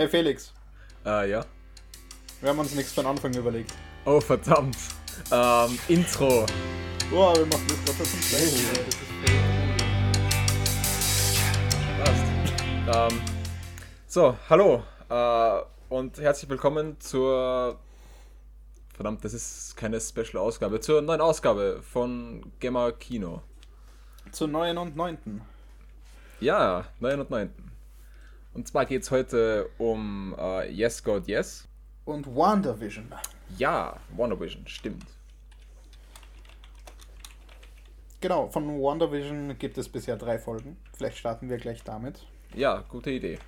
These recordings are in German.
Hey Felix, Äh, ja. wir haben uns nichts von Anfang überlegt. Oh, verdammt. Ähm, Intro. Boah, wir machen das gerade zum ist Passt. Ähm, so, hallo. Äh, und herzlich willkommen zur. Verdammt, das ist keine Special-Ausgabe. Zur neuen Ausgabe von Gamer Kino. Zur 9. und 9. Ja, 9 und 9. Und zwar geht es heute um äh, Yes God Yes. Und WandaVision. Ja, WandaVision, stimmt. Genau, von WandaVision gibt es bisher drei Folgen. Vielleicht starten wir gleich damit. Ja, gute Idee.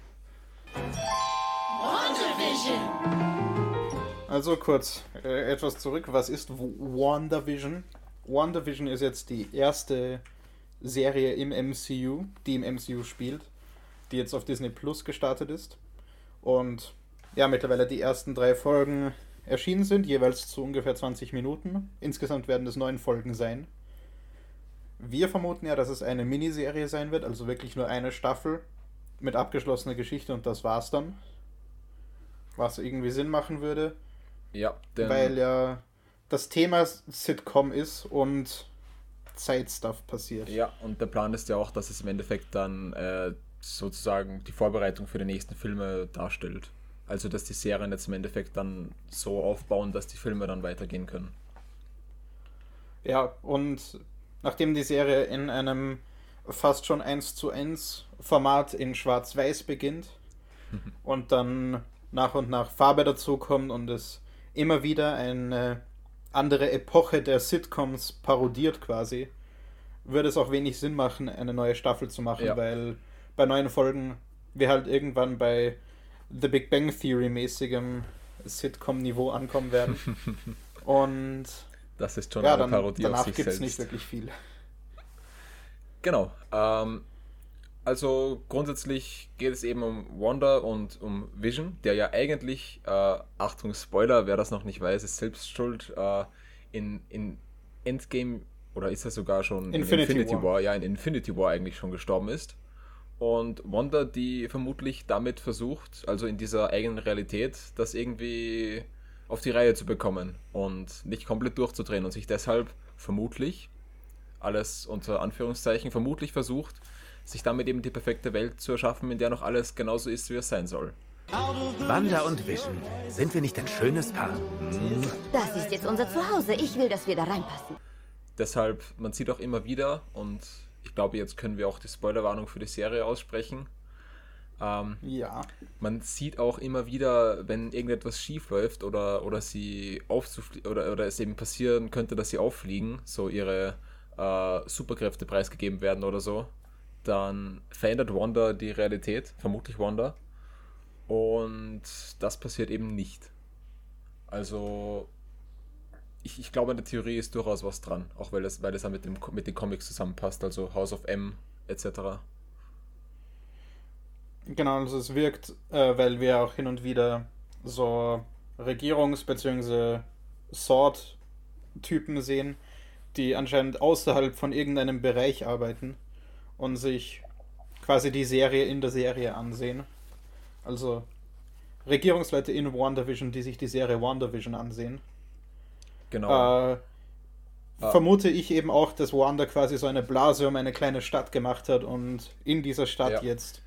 Also kurz äh, etwas zurück. Was ist W- WandaVision? WandaVision ist jetzt die erste Serie im MCU, die im MCU spielt, die jetzt auf Disney Plus gestartet ist. Und ja, mittlerweile die ersten drei Folgen erschienen sind, jeweils zu ungefähr 20 Minuten. Insgesamt werden es neun Folgen sein. Wir vermuten ja, dass es eine Miniserie sein wird, also wirklich nur eine Staffel mit abgeschlossener Geschichte und das war's dann. Was irgendwie Sinn machen würde Ja, denn. weil ja das Thema Sitcom ist und Zeitstuff passiert. Ja, und der Plan ist ja auch, dass es im Endeffekt dann äh, sozusagen die Vorbereitung für die nächsten Filme darstellt. Also, dass die Serien jetzt im Endeffekt dann so aufbauen, dass die Filme dann weitergehen können. Ja, und nachdem die Serie in einem fast schon 1 zu 1 Format in Schwarz-Weiß beginnt und dann nach und nach Farbe dazukommt und es immer wieder eine andere Epoche der Sitcoms parodiert quasi, würde es auch wenig Sinn machen, eine neue Staffel zu machen, Ja. weil bei neuen Folgen wir halt irgendwann bei The Big Bang Theory mäßigem Sitcom-Niveau ankommen werden. und Das ist schon ja, eine dann, Parodie auf danach sich gibt es selbst. nicht wirklich viel. Genau. Ähm, also grundsätzlich geht es eben um Wanda und um Vision, der ja eigentlich, äh, Achtung Spoiler, wer das noch nicht weiß, ist selbst schuld, äh, in, in Endgame oder ist er sogar schon Infinity in Infinity War. War. ja, in Infinity War eigentlich schon gestorben ist. Und Wanda, die vermutlich damit versucht, also in dieser eigenen Realität, das irgendwie auf die Reihe zu bekommen und nicht komplett durchzudrehen und sich deshalb vermutlich alles unter Anführungszeichen vermutlich versucht, sich damit eben die perfekte Welt zu erschaffen, in der noch alles genauso ist, wie es sein soll. Wanda und Vision. Sind wir nicht ein schönes Paar? Das ist jetzt unser Zuhause. Ich will, dass wir da reinpassen. Deshalb, man sieht auch immer wieder, und ich glaube, jetzt können wir auch die Spoilerwarnung für die Serie aussprechen. Ähm, Ja. man sieht auch immer wieder, wenn irgendetwas schief läuft oder, oder sie oder, oder es eben passieren könnte, dass sie auffliegen, so ihre äh, Superkräfte preisgegeben werden oder so, dann verändert Wanda die Realität, vermutlich Wanda. Und das passiert eben nicht. Also, ich, ich glaube, an der Theorie ist durchaus was dran, auch weil es, weil es ja mit, dem, mit den Comics zusammenpasst, also House of M etc. Genau, also es wirkt, äh, weil wir auch hin und wieder so Regierungs- bzw. Sword-Typen sehen, die anscheinend außerhalb von irgendeinem Bereich arbeiten und sich quasi die Serie in der Serie ansehen. Also Regierungsleute in WandaVision, die sich die Serie WandaVision ansehen. Genau. Äh, Vermute ich eben auch, dass Wanda quasi so eine Blase um eine kleine Stadt gemacht hat und in dieser Stadt Ja. jetzt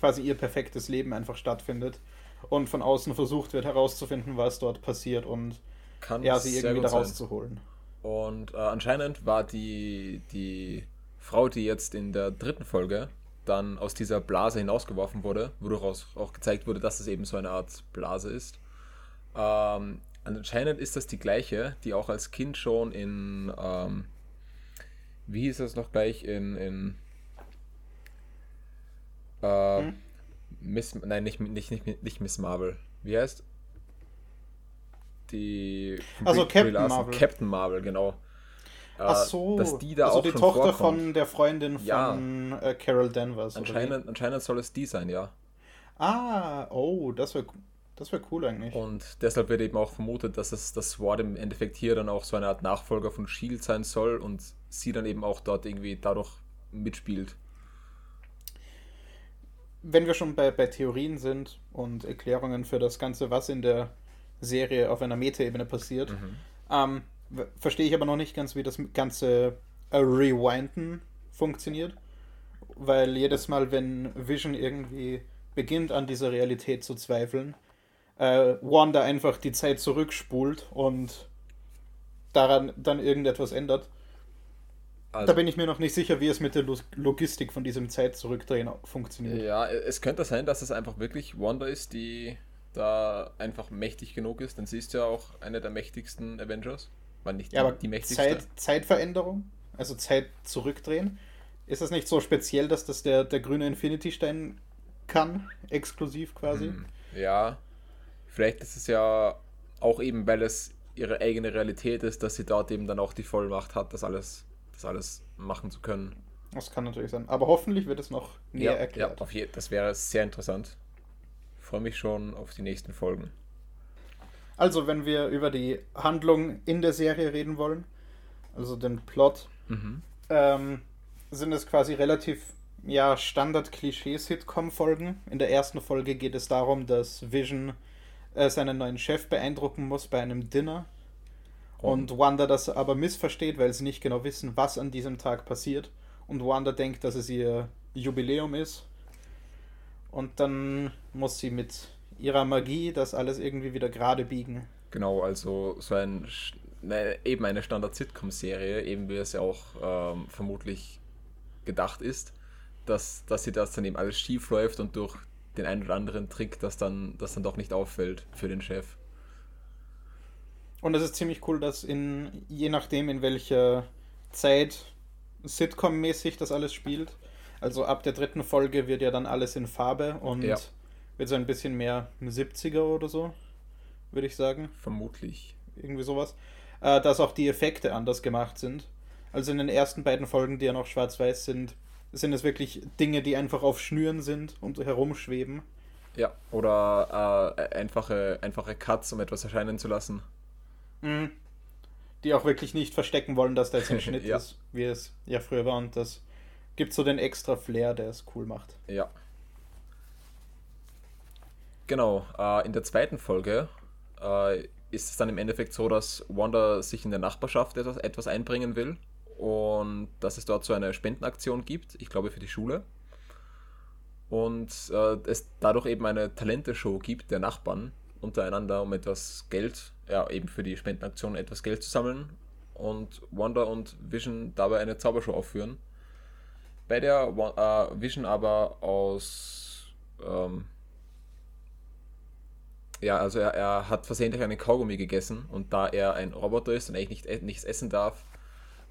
quasi ihr perfektes Leben einfach stattfindet und von außen versucht wird herauszufinden, was dort passiert und Kann ja, sie irgendwie da rauszuholen. Und äh, anscheinend war die, die Frau, die jetzt in der dritten Folge dann aus dieser Blase hinausgeworfen wurde, wodurch auch gezeigt wurde, dass es eben so eine Art Blase ist. Ähm, anscheinend ist das die gleiche, die auch als Kind schon in, ähm, wie hieß das noch gleich, in, in äh, Hm? Miss, nein, nicht, nicht, nicht, nicht Miss Marvel. Wie heißt? Die. Also Captain Brie Larson. Marvel. Captain Marvel, genau. Äh, Ach so, Dass die da also auch die schon Tochter vorkommt. von der Freundin Ja. von äh, Carol Danvers. Anscheinend, anscheinend soll es die sein, ja. Ah, oh, das wäre das wär cool eigentlich. Und deshalb wird eben auch vermutet, dass es das SWORD im Endeffekt hier dann auch so eine Art Nachfolger von Shield sein soll und sie dann eben auch dort irgendwie dadurch mitspielt. wenn wir schon bei, bei Theorien sind und Erklärungen für das Ganze, was in der Serie auf einer Metaebene passiert, Mhm. ähm, verstehe ich aber noch nicht ganz, wie das ganze äh, Rewinden funktioniert. Weil jedes Mal, wenn Vision irgendwie beginnt, an dieser Realität zu zweifeln, äh, Wanda einfach die Zeit zurückspult und daran dann irgendetwas ändert. Also, Da bin ich mir noch nicht sicher, wie es mit der Lo- Logistik von diesem Zeit zurückdrehen funktioniert. ja, es könnte sein, dass es einfach wirklich Wanda ist, die da einfach mächtig genug ist, denn sie ist ja auch eine der mächtigsten Avengers. War nicht Ja, die, aber die mächtigste. Zeit, Zeitveränderung, also Zeit zurückdrehen, ist das nicht so speziell, dass das der, der grüne Infinity-Stein kann, exklusiv quasi? Hm, Ja, vielleicht ist es ja auch eben, weil es ihre eigene Realität ist, dass sie dort eben dann auch die Vollmacht hat, das alles, das alles machen zu können. Das kann natürlich sein. Aber hoffentlich wird es noch näher ja, erklärt. Ja, auf je das wäre sehr interessant. Freue mich schon auf die nächsten Folgen. Also, wenn wir über die Handlung in der Serie reden wollen, also den Plot, Mhm. ähm, sind es quasi relativ ja, Standard-Klischee-Sitcom-Folgen. In der ersten Folge geht es darum, dass Vision äh, seinen neuen Chef beeindrucken muss bei einem Dinner. Und Wanda das aber missversteht, weil sie nicht genau wissen, was an diesem Tag passiert. Und Wanda denkt, dass es ihr Jubiläum ist. Und dann muss sie mit ihrer Magie das alles irgendwie wieder gerade biegen. Genau, also so ein ne, eben eine Standard-Sitcom-Serie, eben wie es ja auch ähm, vermutlich gedacht ist, dass, dass sie das dann eben alles schief läuft und durch den einen oder anderen Trick, das dann, das dann doch nicht auffällt für den Chef. Und es ist ziemlich cool, dass in je nachdem, in welcher Zeit Sitcom-mäßig das alles spielt. Also ab der dritten Folge wird ja dann alles in Farbe und Ja. wird so ein bisschen mehr 70er oder so, würde ich sagen. Vermutlich. Irgendwie sowas. Äh, dass auch die Effekte anders gemacht sind. Also in den ersten beiden Folgen, die ja noch schwarz-weiß sind, sind es wirklich Dinge, die einfach auf Schnüren sind und herumschweben. Ja, oder äh, einfache, einfache Cuts, um etwas erscheinen zu lassen. Mhm. Die auch wirklich nicht verstecken wollen, dass da jetzt ein Schnitt Ja. ist, wie es ja früher war. Und das gibt so den extra Flair, der es cool macht. Ja. Genau, äh, in der zweiten Folge äh, ist es dann im Endeffekt so, dass Wanda sich in der Nachbarschaft etwas, etwas einbringen will und dass es dort so eine Spendenaktion gibt, ich glaube für die Schule. Und äh, es dadurch eben eine Talenteshow gibt der Nachbarn untereinander, um etwas Geld, ja, eben für die Spendenaktion etwas Geld zu sammeln. Und Wanda und Vision dabei eine Zaubershow aufführen bei der äh, Vision aber aus. Ähm, ja, also er, er hat versehentlich einen Kaugummi gegessen und da er ein Roboter ist und eigentlich nicht, e- nichts essen darf,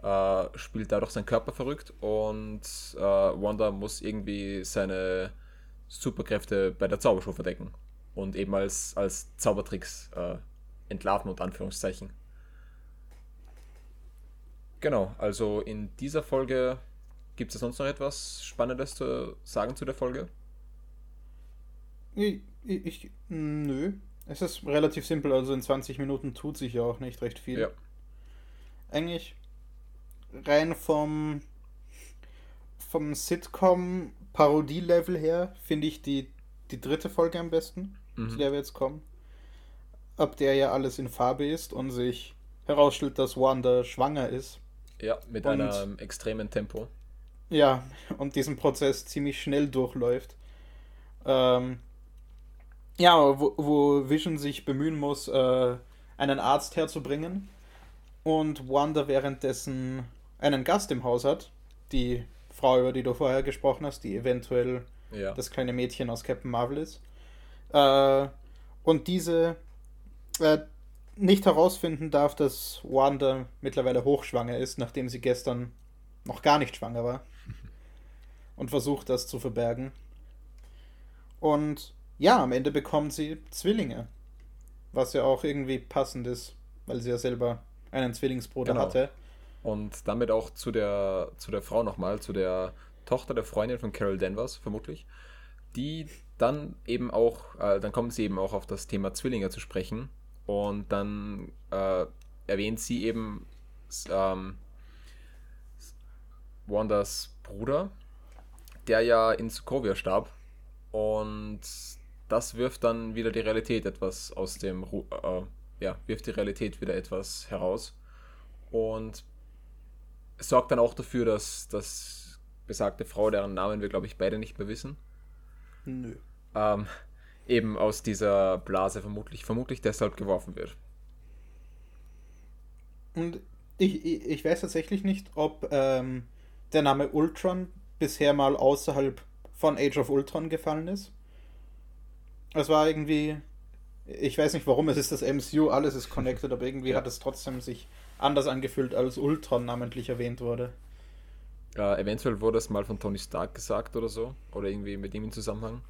äh, spielt dadurch sein Körper verrückt und äh, Wanda muss irgendwie seine Superkräfte bei der Zaubershow verdecken und eben als, als Zaubertricks äh, entlarven und Anführungszeichen. Genau, also in dieser Folge Gibt es sonst noch etwas Spannendes zu sagen zu der Folge? Ich, ich, ich nö. Es ist relativ simpel, also in 20 Minuten tut sich ja auch nicht recht viel. Ja. Eigentlich rein vom, vom Sitcom-Parodie-Level her finde ich die, die dritte Folge am besten, zu Mhm. der wir jetzt kommen. Ab der ja alles in Farbe ist und sich herausstellt, dass Wanda schwanger ist. Ja, mit Und- einem extremen Tempo. Ja, und diesen Prozess ziemlich schnell durchläuft. Ähm, ja, wo, wo Vision sich bemühen muss, äh, einen Arzt herzubringen und Wanda währenddessen einen Gast im Haus hat, die Frau, über die du vorher gesprochen hast, die eventuell Ja. das kleine Mädchen aus Captain Marvel ist. Äh, und diese äh, nicht herausfinden darf, dass Wanda mittlerweile hochschwanger ist, nachdem sie gestern noch gar nicht schwanger war. Und versucht das zu verbergen. Und ja, am Ende bekommt sie Zwillinge. Was ja auch irgendwie passend ist, weil sie ja selber einen Zwillingsbruder Genau. hatte. Und damit auch zu der, zu der Frau nochmal, zu der Tochter der Freundin von Carol Danvers, vermutlich, die dann eben auch, äh, dann kommen sie eben auch auf das Thema Zwillinge zu sprechen und dann äh, erwähnt sie eben ähm, Wandas Bruder, der ja in Sokovia starb Und das wirft dann wieder die Realität etwas aus dem, äh, ja, wirft die Realität wieder etwas heraus. Und sorgt dann auch dafür, dass das besagte Frau, deren Namen wir, glaube ich, beide nicht mehr wissen, Nö. ähm, eben aus dieser Blase vermutlich, vermutlich deshalb geworfen wird. Und ich, ich, ich weiß tatsächlich nicht, ob ähm, der Name Ultron bisher mal außerhalb von Age of Ultron gefallen ist. Es war irgendwie, ich weiß nicht warum, es ist das MCU, alles ist connected, aber irgendwie Ja. hat es trotzdem sich anders angefühlt, als Ultron namentlich erwähnt wurde. Äh, eventuell wurde es mal von Tony Stark gesagt oder so, oder irgendwie mit ihm in Zusammenhang.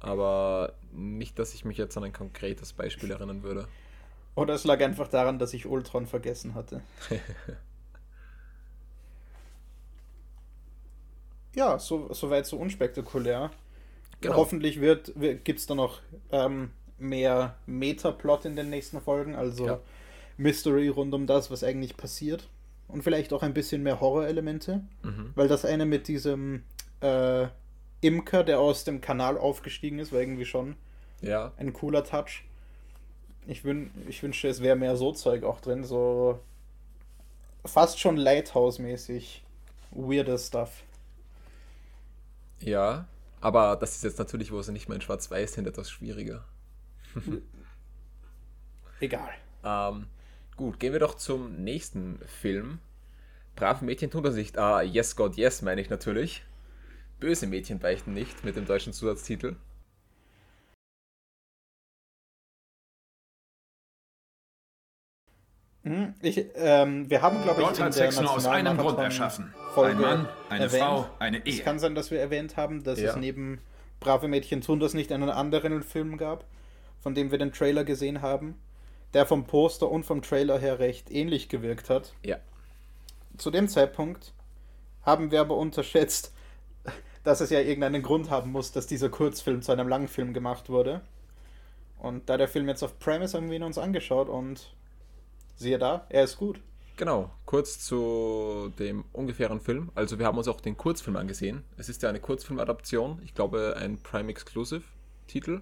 Aber nicht, dass ich mich jetzt an ein konkretes Beispiel erinnern würde. Oder es lag einfach daran, dass ich Ultron vergessen hatte. ja, so, soweit so unspektakulär. Genau. Hoffentlich wird, gibt es da noch ähm, mehr Metaplot in den nächsten Folgen, also Ja. Mystery rund um das, was eigentlich passiert. Und vielleicht auch ein bisschen mehr Horrorelemente, Mhm. weil das eine mit diesem äh, Imker, der aus dem Kanal aufgestiegen ist, war irgendwie schon Ja, ein cooler Touch. Ich, wün ich wünschte, es wäre mehr so Zeug auch drin, so fast schon Lighthouse-mäßig. Weirder Stuff. ja. Aber das ist jetzt natürlich, wo sie nicht mehr in Schwarz-Weiß sind, etwas schwieriger. Egal. Ähm, gut, gehen wir doch zum nächsten Film. Brave Mädchen tun das nicht. Ah, Yes God Yes meine ich natürlich. Böse Mädchen beichten nicht mit dem deutschen Zusatztitel. Hm, Ich, ähm, wir haben, glaube ich, Gott hat Sex nur aus einem Grund erschaffen. Ein Mann, eine Frau, eine Es Ehe. kann sein, dass wir erwähnt haben, dass Ja. es neben Brave Mädchen tun das nicht einen anderen Film gab, von dem wir den Trailer gesehen haben, der vom Poster und vom Trailer her recht ähnlich gewirkt hat. Ja. Zu dem Zeitpunkt haben wir aber unterschätzt, dass es ja irgendeinen Grund haben muss, dass dieser Kurzfilm zu einem Langfilm gemacht wurde. Und da der Film jetzt auf Premise haben wir ihn uns angeschaut und siehe da, er ist gut. Genau, kurz zu dem ungefähren Film. Also wir haben uns auch den Kurzfilm angesehen. Es ist ja eine Kurzfilmadaption, ich glaube ein Prime Exclusive Titel,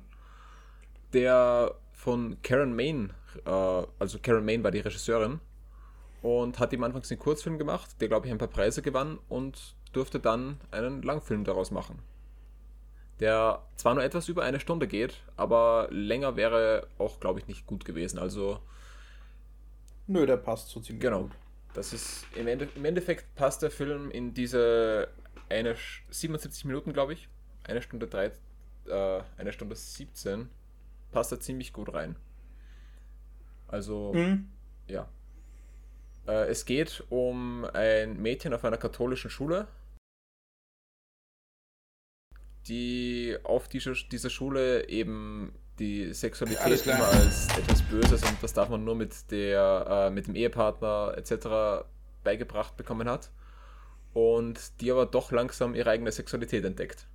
der von Karen Main, äh, also Karen Main war die Regisseurin und hat ihm anfangs den Kurzfilm gemacht, der glaube ich ein paar Preise gewann und durfte dann einen Langfilm daraus machen. Der zwar nur etwas über eine Stunde geht, aber länger wäre auch glaube ich nicht gut gewesen. Also Nö, der passt so ziemlich Genau. gut. Das ist im, Ende, im Endeffekt passt der Film in diese eine Sch- 77 Minuten, glaube ich. Eine Stunde drei, äh, eine Stunde 17. Passt da ziemlich gut rein. Also, Mhm. ja. Äh, es geht um ein Mädchen auf einer katholischen Schule, die auf dieser, dieser Schule eben die Sexualität immer als etwas Böses und das darf man nur mit der äh, mit dem Ehepartner etc. beigebracht bekommen hat und die aber doch langsam ihre eigene Sexualität entdeckt.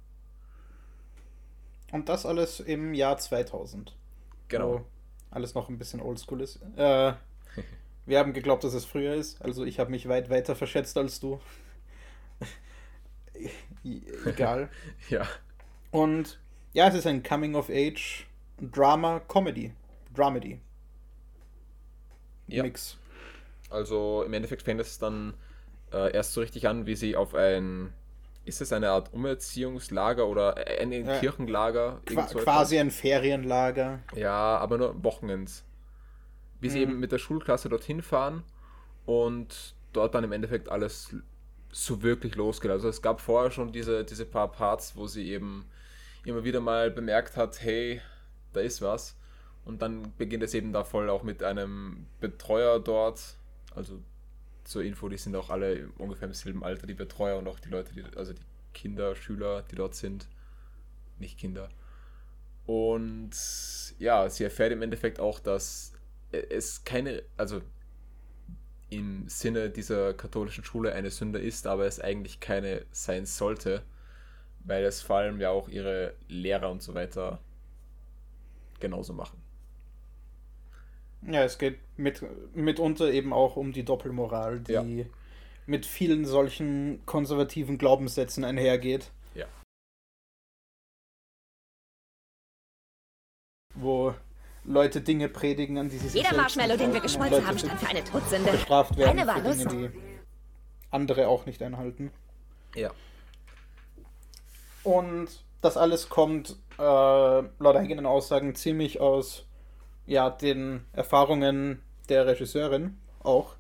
Und das alles im Jahr 2000. Genau. Alles noch ein bisschen oldschool ist. Äh, wir haben geglaubt, dass es früher ist. Also ich habe mich weit weiter verschätzt als du. E- Egal. Ja. Und ja, es ist ein Coming-of-Age Drama-Comedy. Dramedy. Ja. Mix. Also im Endeffekt fängt es dann äh, erst so richtig an, wie sie auf ein ist es eine Art Umerziehungslager oder ein ein Ja. Kirchenlager? Qua so quasi ein Ferienlager. Ja, aber nur Wochenends. Wie sie Mhm. eben mit der Schulklasse dorthin fahren und dort dann im Endeffekt alles so wirklich losgeht. Also es gab vorher schon diese, diese paar Parts, wo sie eben immer wieder mal bemerkt hat, hey, da ist was. Und dann beginnt es eben da voll auch mit einem Betreuer dort. Also zur Info, die sind auch alle ungefähr im selben Alter, die Betreuer und auch die Leute, die, also die Kinder, Schüler, die dort sind. Nicht Kinder. Und ja, sie erfährt im Endeffekt auch, dass es keine, also im Sinne dieser katholischen Schule eine Sünde ist, aber es eigentlich keine sein sollte, weil es vor allem ja auch ihre Lehrer und so weiter genauso machen. Ja, es geht mit, mitunter eben auch um die Doppelmoral, die Ja. mit vielen solchen konservativen Glaubenssätzen einhergeht. wo Leute Dinge predigen, an die sie sich Jeder Marshmallow, den wir geschmolzen haben, stand für eine Todsünde. bestraft werden Eine war für Dinge, die andere auch nicht einhalten. Ja. Und das alles kommt äh, laut eigenen Aussagen ziemlich aus ja, den Erfahrungen der Regisseurin auch,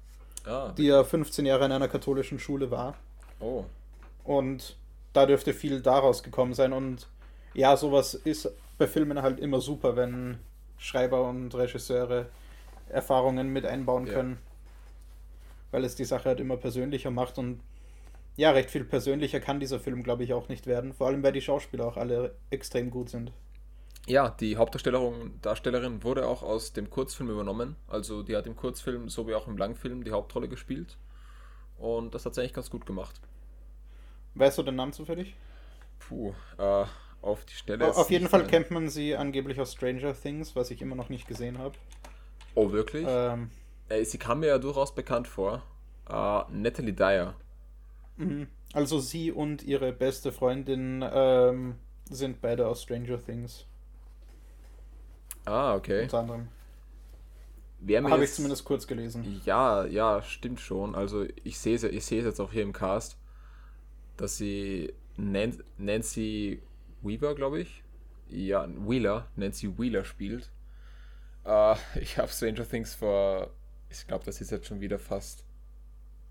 Ah, die ja 15 Jahre in einer katholischen Schule war. oh. Und da dürfte viel daraus gekommen sein. Und ja, sowas ist bei Filmen halt immer super, wenn Schreiber und Regisseure Erfahrungen mit einbauen Ja. können. Weil es die Sache halt immer persönlicher macht. Und ja, recht viel persönlicher kann dieser Film, glaube ich, auch nicht werden. Vor allem, weil die Schauspieler auch alle extrem gut sind. Ja, die Hauptdarstellerin Darstellerin wurde auch aus dem Kurzfilm übernommen. Also die hat im Kurzfilm sowie auch im Langfilm die Hauptrolle gespielt. Und das hat sie eigentlich ganz gut gemacht. Weißt du den Namen zufällig? Puh, äh, auf die Stelle. ist Auf jeden Fall ein- kennt man sie angeblich aus Stranger Things, was ich immer noch nicht gesehen habe. Oh, wirklich? Ähm, Äh, sie kam mir ja durchaus bekannt vor. Äh, Natalie Dyer. Mhm. Also sie und ihre beste Freundin ähm, sind beide aus Stranger Things. Ah, okay. Unter anderem. Habe ich zumindest kurz gelesen. Ja, ja, stimmt schon. Also ich sehe es ich jetzt auch hier im Cast, dass sie Nan Nancy Weaver, glaube ich. Ja, Wheeler, Nancy Wheeler spielt. Äh, ich habe Stranger Things vor, ich glaube, das ist jetzt schon wieder fast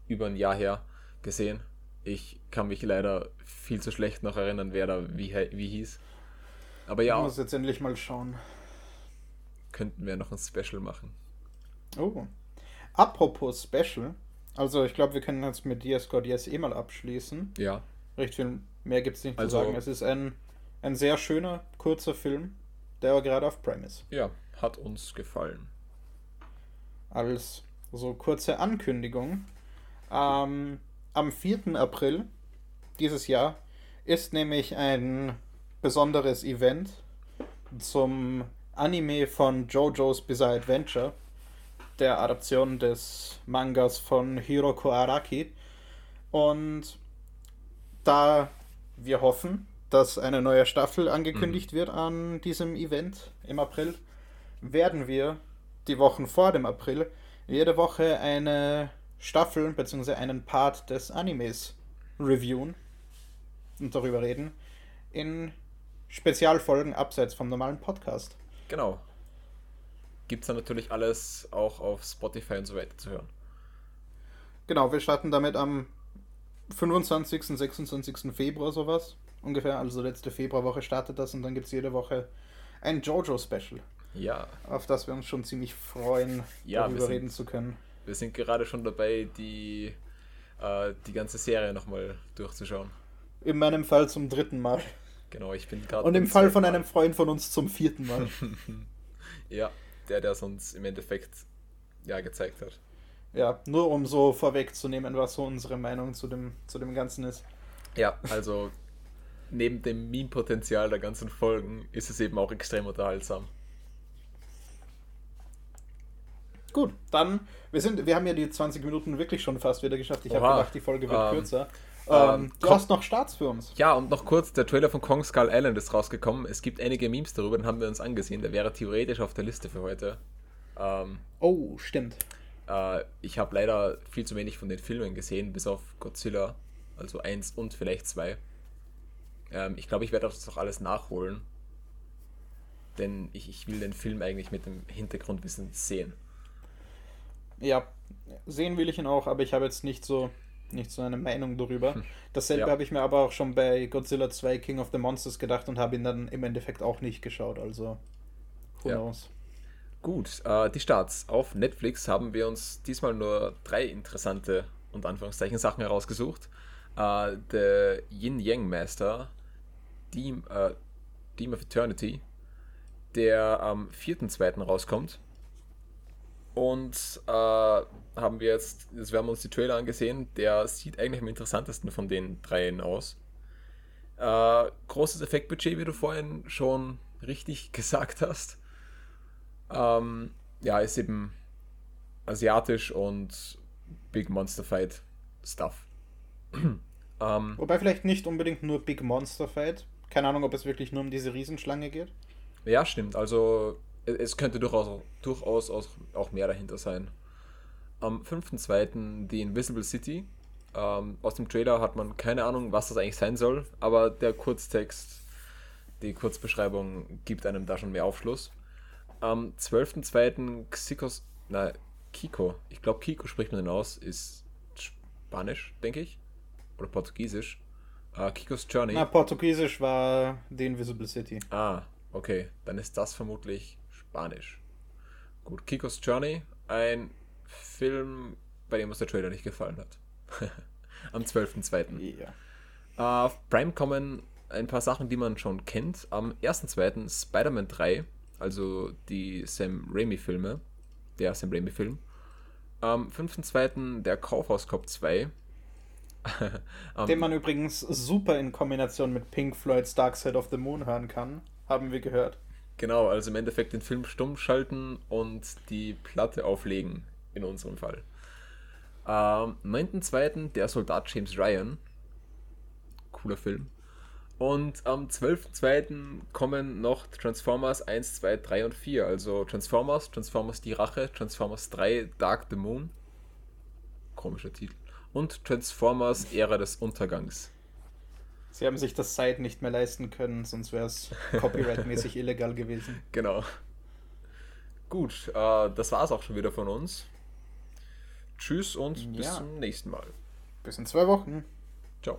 über ein Jahr her gesehen. Ich kann mich leider viel zu schlecht noch erinnern, wer da wie, wie hieß. Aber Ich ja, muss jetzt endlich mal schauen. Könnten wir noch ein Special machen. Oh. Apropos Special. Also ich glaube, wir können jetzt mit Diaz God Yes eh mal abschließen. Ja, Recht viel mehr gibt es nicht Also- zu sagen. Es ist ein, ein sehr schöner, kurzer Film, der aber gerade auf Prime ist. ja, hat uns gefallen. als so kurze Ankündigung. Ähm, am 4. April dieses Jahr ist nämlich ein besonderes Event zum Anime von JoJo's Bizarre Adventure, der Adaption des Mangas von Hiroko Araki. Und da wir hoffen, dass eine neue Staffel angekündigt wird an diesem Event im April, werden wir die Wochen vor dem April jede Woche eine Staffel bzw. einen Part des Animes reviewen und darüber reden in Spezialfolgen abseits vom normalen Podcast. Genau. Gibt es dann natürlich alles auch auf Spotify und so weiter zu hören. Genau, wir starten damit am 25. 26. Februar sowas ungefähr. Also letzte Februarwoche startet das und dann gibt es jede Woche ein Jojo-Special, Ja, auf das wir uns schon ziemlich freuen, Ja, darüber sind- reden zu können. wir sind gerade schon dabei, die, äh, die ganze Serie nochmal durchzuschauen. In meinem Fall zum dritten Mal. Genau, ich bin gerade. Und im Fall von einem Freund von uns zum vierten Mal. Ja, der, der es uns im Endeffekt ja gezeigt hat. ja, nur um so vorwegzunehmen, was so unsere Meinung zu dem, zu dem Ganzen ist. Ja, also neben dem Meme-Potenzial der ganzen Folgen ist es eben auch extrem unterhaltsam. Gut, dann, wir sind, wir haben ja die 20 Minuten wirklich schon fast wieder geschafft. Ich habe gedacht, die Folge wird Ähm, kürzer. Ähm, Ähm, du hast noch Starts für uns. Ja, und noch kurz, der Trailer von Kong Skull Island ist rausgekommen. Es gibt einige Memes darüber, den haben wir uns angesehen. Der wäre theoretisch auf der Liste für heute. Ähm, Oh, stimmt. Äh, ich habe leider viel zu wenig von den Filmen gesehen, bis auf Godzilla, also eins und vielleicht zwei. Ähm, ich glaube, ich werde das auch alles nachholen. Denn ich, ich will den Film eigentlich mit dem Hintergrundwissen sehen. Ja, sehen will ich ihn auch, aber ich habe jetzt nicht so, nicht so eine Meinung darüber. Dasselbe Ja. habe ich mir aber auch schon bei Godzilla 2 King of the Monsters gedacht und habe ihn dann im Endeffekt auch nicht geschaut. Also, who Ja. knows. Gut, äh, die Starts. Auf Netflix haben wir uns diesmal nur drei interessante und Anführungszeichen Sachen herausgesucht. Äh, The Yin Yang Master, Deem, äh, Deem of Eternity, der am 4.2. rauskommt. Und äh, haben wir jetzt, jetzt wir haben uns die Trailer angesehen, der sieht eigentlich am interessantesten von den dreien aus. Äh, großes Effektbudget, wie du vorhin schon richtig gesagt hast. Ähm, ja, ist eben asiatisch und Big Monster Fight Stuff. ähm, Wobei vielleicht nicht unbedingt nur Big Monster Fight. Keine Ahnung, ob es wirklich nur um diese Riesenschlange geht. Ja, stimmt. Also es könnte durchaus, durchaus auch mehr dahinter sein. Am 5.2. die Invisible City. Ähm, aus dem Trailer hat man keine Ahnung, was das eigentlich sein soll, aber der Kurztext, die Kurzbeschreibung gibt einem da schon mehr Aufschluss. Am 12.2. Xikos, na, Kiko, ich glaube Kiko spricht man den aus, ist Spanisch, denke ich. Oder Portugiesisch. Uh, Kikos Journey. Na, Portugiesisch war The Invisible City. Ah, okay. Dann ist das vermutlich Spanisch. Gut, Kikos Journey, ein Film, bei dem uns der Trailer nicht gefallen hat. Am 12.02. Ja. Uh, auf Prime kommen ein paar Sachen, die man schon kennt. Am 1.2. Spider-Man 3, also die Sam Raimi-Filme. Der Sam Raimi-Film. Am 5.2. der Kaufhaus Cop 2. Den man übrigens super in Kombination mit Pink Floyd's Dark Side of the Moon hören kann, haben wir gehört. Genau, also im Endeffekt den Film stumm schalten und die Platte auflegen, in unserem Fall. Am ähm, 9.2. der Soldat James Ryan. Cooler Film. Und am 12.2. kommen noch Transformers 1, 2, 3 und 4. Also Transformers, Transformers Die Rache, Transformers 3 Dark the Moon. Komischer Titel. Und Transformers Ära des Untergangs. Sie haben sich das Site nicht mehr leisten können, sonst wäre es copyrightmäßig illegal gewesen. Genau. Gut, äh, das war es auch schon wieder von uns. Tschüss und ja. bis zum nächsten Mal. Bis in zwei Wochen. Ciao.